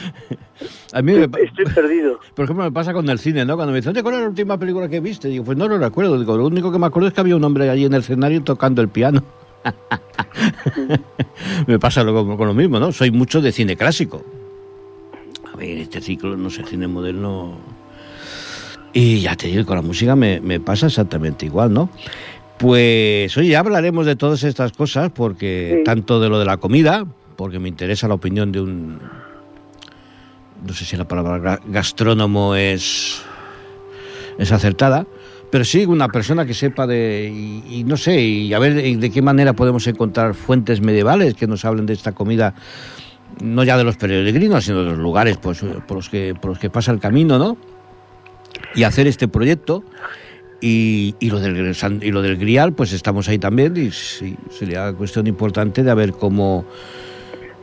a mí me, estoy perdido. Por ejemplo, me pasa con el cine, ¿no? Cuando me dicen, ¿cuál es la última película que viste? Digo, pues no lo recuerdo. Digo, lo único que me acuerdo es que había un hombre allí en el escenario tocando el piano. me pasa lo, con lo mismo, ¿no? Soy mucho de cine clásico. A ver, este ciclo, no sé, cine moderno... Y ya te digo, con la música me, me pasa exactamente igual, ¿no? Pues oye, ya hablaremos de todas estas cosas, porque tanto de lo de la comida, porque me interesa la opinión de un, no sé si la palabra gastrónomo es, es acertada, pero sí una persona que sepa de, y, no sé, y a ver de, qué manera podemos encontrar fuentes medievales que nos hablen de esta comida, no ya de los peregrinos, sino de los lugares pues, por, los que, por los que pasa el camino, ¿no? Y hacer este proyecto y, y, lo del, y lo del grial, pues estamos ahí también y sí, sería cuestión importante de ver cómo,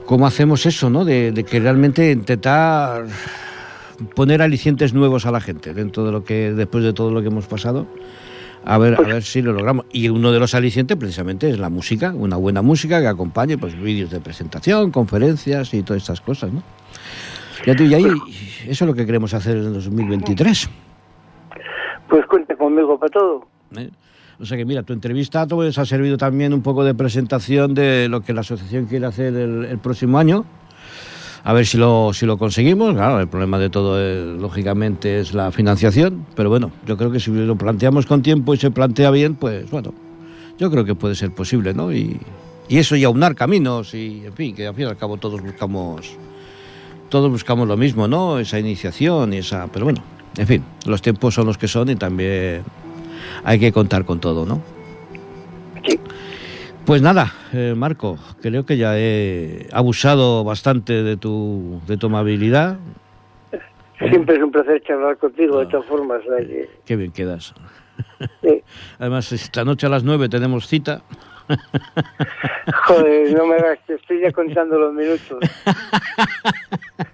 cómo hacemos eso, ¿no? De, que realmente intentar poner alicientes nuevos a la gente dentro de lo que, después de todo lo que hemos pasado. A ver, a pues ver si lo logramos. Y uno de los alicientes precisamente es la música, una buena música que acompañe pues vídeos de presentación, conferencias y todas estas cosas, ¿no? Y ahí, eso es lo que queremos hacer en 2023. Pues cuente conmigo para todo. ¿Eh? O sea que mira, tu entrevista pues, ha servido también un poco de presentación de lo que la asociación quiere hacer el, próximo año. A ver si lo, si lo conseguimos. Claro, el problema de todo, lógicamente, es la financiación. Pero bueno, yo creo que si lo planteamos con tiempo y se plantea bien, pues bueno, yo creo que puede ser posible, ¿no? Y, y eso y aunar caminos y, en fin, que al fin y al cabo todos buscamos todos buscamos lo mismo, ¿no? Esa iniciación y esa... Pero bueno, en fin, los tiempos son los que son y también hay que contar con todo, ¿no? Sí. Pues nada, eh, Marco, creo que ya he abusado bastante de tu, de tu amabilidad. Siempre es un placer charlar contigo, de todas formas. Qué bien quedas. Además, esta noche a las nueve tenemos cita. Joder, no me hagas, estoy ya contando los minutos.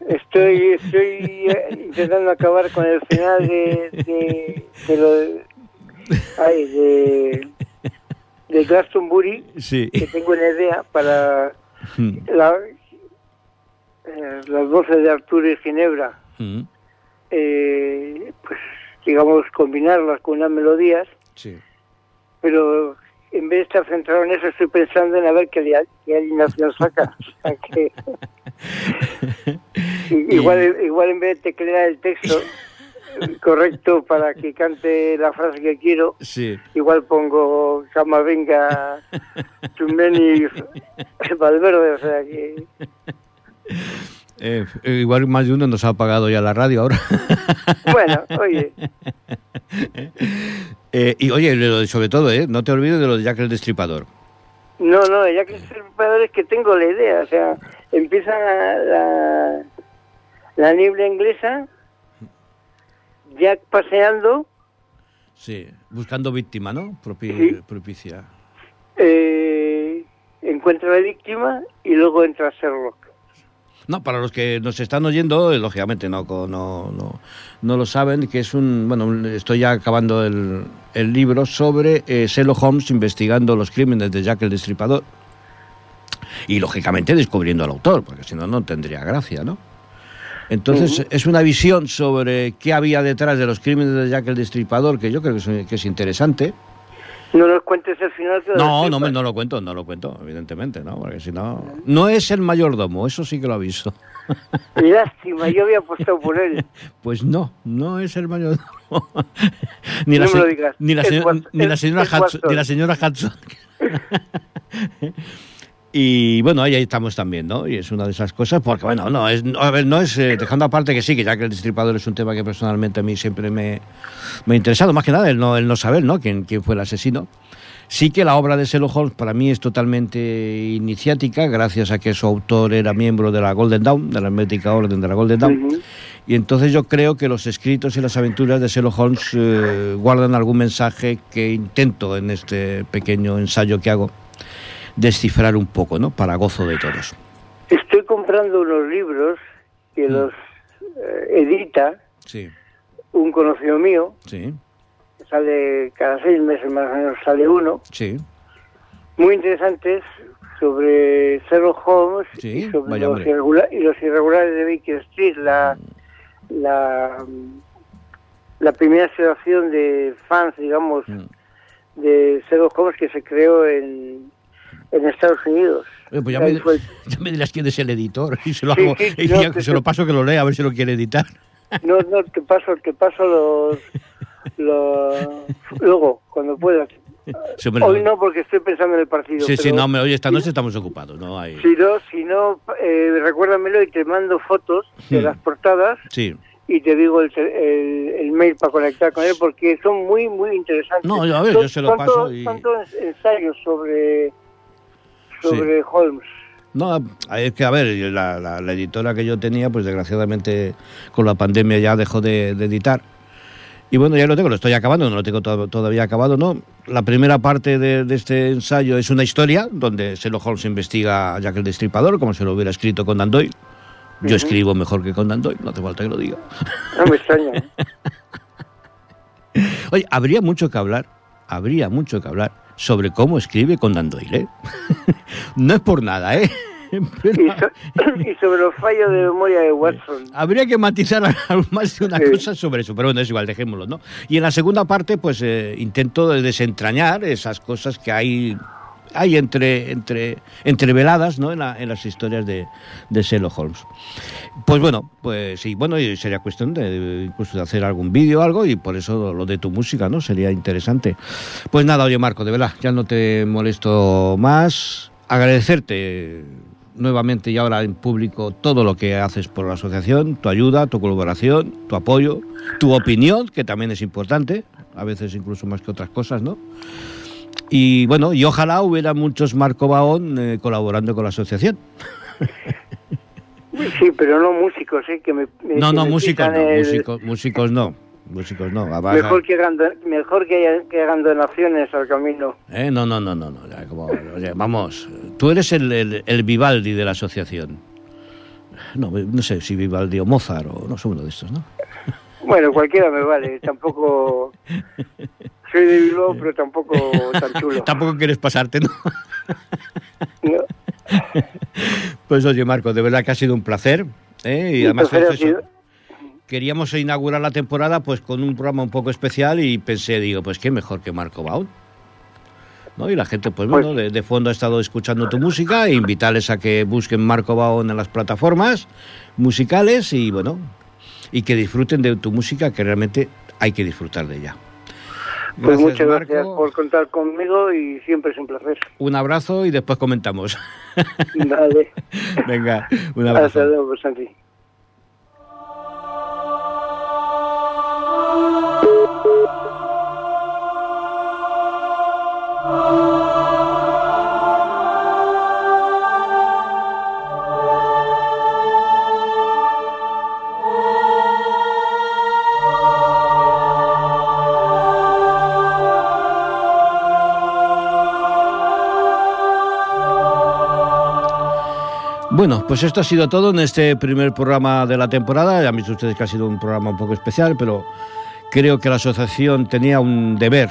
Estoy, estoy intentando acabar con el final de, de, de lo Ay, de, de Glastonbury, que tengo una idea para hmm. la, eh, las voces de Arturo y Ginebra. Hmm. Eh, pues, digamos, combinarlas con unas melodías. Pero en vez de estar centrado en eso, estoy pensando en a ver qué, qué alineación saca. igual, igual en vez de teclear el texto, correcto para que cante la frase que quiero. Sí. Igual pongo Camavinga, Chumeni, Valverde, o sea que... Eh, igual más de uno nos ha apagado ya la radio ahora. Bueno, oye. Eh, y oye, sobre todo, ¿eh? no te olvides de lo de Jack el Destripador. No, no, Jack el Destripador es que tengo la idea, o sea, empieza la, la niebla inglesa Jack paseando. Sí, buscando víctima, ¿no? Propicia. Eh, encuentra la víctima y luego entra a Sherlock. No, para los que nos están oyendo, eh, lógicamente no, no, no, no, lo saben, que es un, bueno, estoy ya acabando el, el libro sobre eh, Sherlock Holmes investigando los crímenes de Jack el Destripador y lógicamente descubriendo al autor, porque si no, no tendría gracia, ¿no? Entonces, es una visión sobre qué había detrás de los crímenes de Jack el Destripador que yo creo que es, que es interesante. No nos cuentes el final. no, no, no lo cuento, no lo cuento, evidentemente, ¿no? Porque si no... No es el mayordomo, eso sí que lo aviso. Lástima, yo había apostado por él. Pues no, no es el mayordomo. ni, la, ni, la, señora, ni, la señora Hudson, ni la señora Hudson. Y bueno, ahí estamos también, ¿no? Y es una de esas cosas, porque bueno, no es, a ver, no es, eh, dejando aparte que sí, que ya que el destripador es un tema que personalmente a mí siempre me, me ha interesado, más que nada el no, el no saber, ¿no? Quién, quién fue el asesino. Sí que la obra de Sherlock Holmes para mí es totalmente iniciática, gracias a que su autor era miembro de la Golden Dawn, de la hermética orden de la Golden Dawn. Y entonces yo creo que los escritos y las aventuras de Sherlock Holmes eh, guardan algún mensaje que intento en este pequeño ensayo que hago descifrar un poco, ¿no? Para gozo de todos. Estoy comprando unos libros que mm. los eh, edita sí. un conocido mío. Sí. Sale cada seis meses más o menos sale uno. Sí. Muy interesantes sobre Sherlock Holmes y sobre los, y los irregulares de Baker Street, la, mm. la, la primera situación de fans, digamos, mm. de Sherlock Holmes que se creó en, en Estados Unidos. pues ya me, ya me, dirás quién es el editor y se lo, hago, y se lo paso que lo lea a ver si lo quiere editar. No, no, te paso, te paso los, los luego, cuando puedas. Hoy no, porque estoy pensando en el partido. Sí, sí, no, oye, esta noche estamos ocupados. No hay... Si no, si no eh, recuérdamelo y te mando fotos de hmm. las portadas. Sí. Y te digo el, el, mail para conectar con él porque son muy, muy interesantes. No, a ver, yo se lo paso. y... Ensayos sobre sobre Holmes. No, es que a ver, la, la, editora que yo tenía, pues desgraciadamente con la pandemia ya dejó de, editar. Y bueno, ya lo tengo, lo estoy acabando, no lo tengo todavía acabado, ¿no? La primera parte de, este ensayo es una historia donde Sherlock Holmes investiga a Jack el Destripador, como se lo hubiera escrito con Doyle. Yo escribo mejor que con Doyle, no hace falta que lo diga. No me extraña. ¿eh? Oye, habría mucho que hablar, habría mucho que hablar sobre cómo escribe con Doyle, no es por nada, ¿eh? Y, sobre los fallos de memoria de Watson. Habría que matizar más de una cosa sobre eso, pero bueno, es igual, dejémoslo, ¿no? Y en la segunda parte, pues eh, intento desentrañar esas cosas que hay hay entre, entre, entreveladas ¿no? en, en las historias de, de Sherlock Holmes. Pues bueno, pues sí, bueno, sería cuestión de incluso de hacer algún vídeo o algo y por eso lo de tu música, ¿no? Sería interesante. Pues nada, oye Marco, de verdad, ya no te molesto más. Agradecerte nuevamente y ahora en público todo lo que haces por la asociación, tu ayuda, tu colaboración, tu apoyo, tu opinión, que también es importante, a veces incluso más que otras cosas, ¿no? Y bueno, y ojalá hubiera muchos Marco Baón eh, colaborando con la asociación. Sí, pero no músicos, ¿eh? Que me, no, no, músicos no, músicos, músicos no. Músicos no. Mejor que, hagan, mejor que, hagan donaciones al camino. Eh, no, no, no, no. no. oye, vamos, tú eres el, el, el, Vivaldi de la asociación. No, no sé si Vivaldi o Mozart o no sé uno de estos, ¿no? Bueno, cualquiera me vale. Tampoco soy de Bilbao, pero tampoco tan chulo. tampoco quieres pasarte, ¿no? Pues oye, Marco, de verdad que ha sido un placer. ¿eh? Y además queríamos inaugurar la temporada pues con un programa un poco especial y pensé, digo, pues qué mejor que Marco Baud. ¿no? Y la gente, pues, bueno, pues de, fondo ha estado escuchando tu música e invitarles a que busquen Marco Baud en las plataformas musicales y, bueno, y que disfruten de tu música, que realmente hay que disfrutar de ella pues muchas gracias por contar conmigo y siempre es un placer. Un abrazo y después comentamos. Vale. Venga, un abrazo. Hasta luego, Santi. Bueno, pues esto ha sido todo en este primer programa de la temporada. Ya han visto ustedes que ha sido un programa un poco especial, pero creo que la asociación tenía un deber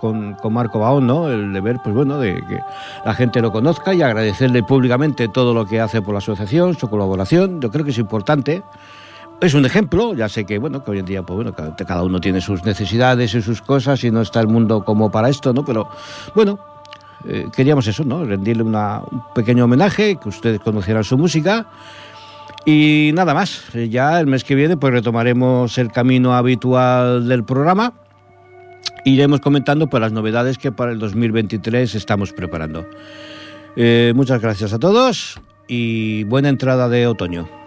con, con, Marco Baón, ¿no? El deber, pues bueno, de que la gente lo conozca y agradecerle públicamente todo lo que hace por la asociación, su colaboración. Yo creo que es importante es un ejemplo, ya sé que bueno, que hoy en día pues bueno, cada, uno tiene sus necesidades y sus cosas y no está el mundo como para esto, ¿no? Pero bueno, eh, queríamos eso, ¿no? Rendirle un pequeño homenaje, que ustedes conocieran su música. Y nada más, eh, ya el mes que viene pues retomaremos el camino habitual del programa. Iremos comentando pues, las novedades que para el 2023 estamos preparando. Eh, muchas gracias a todos y buena entrada de otoño.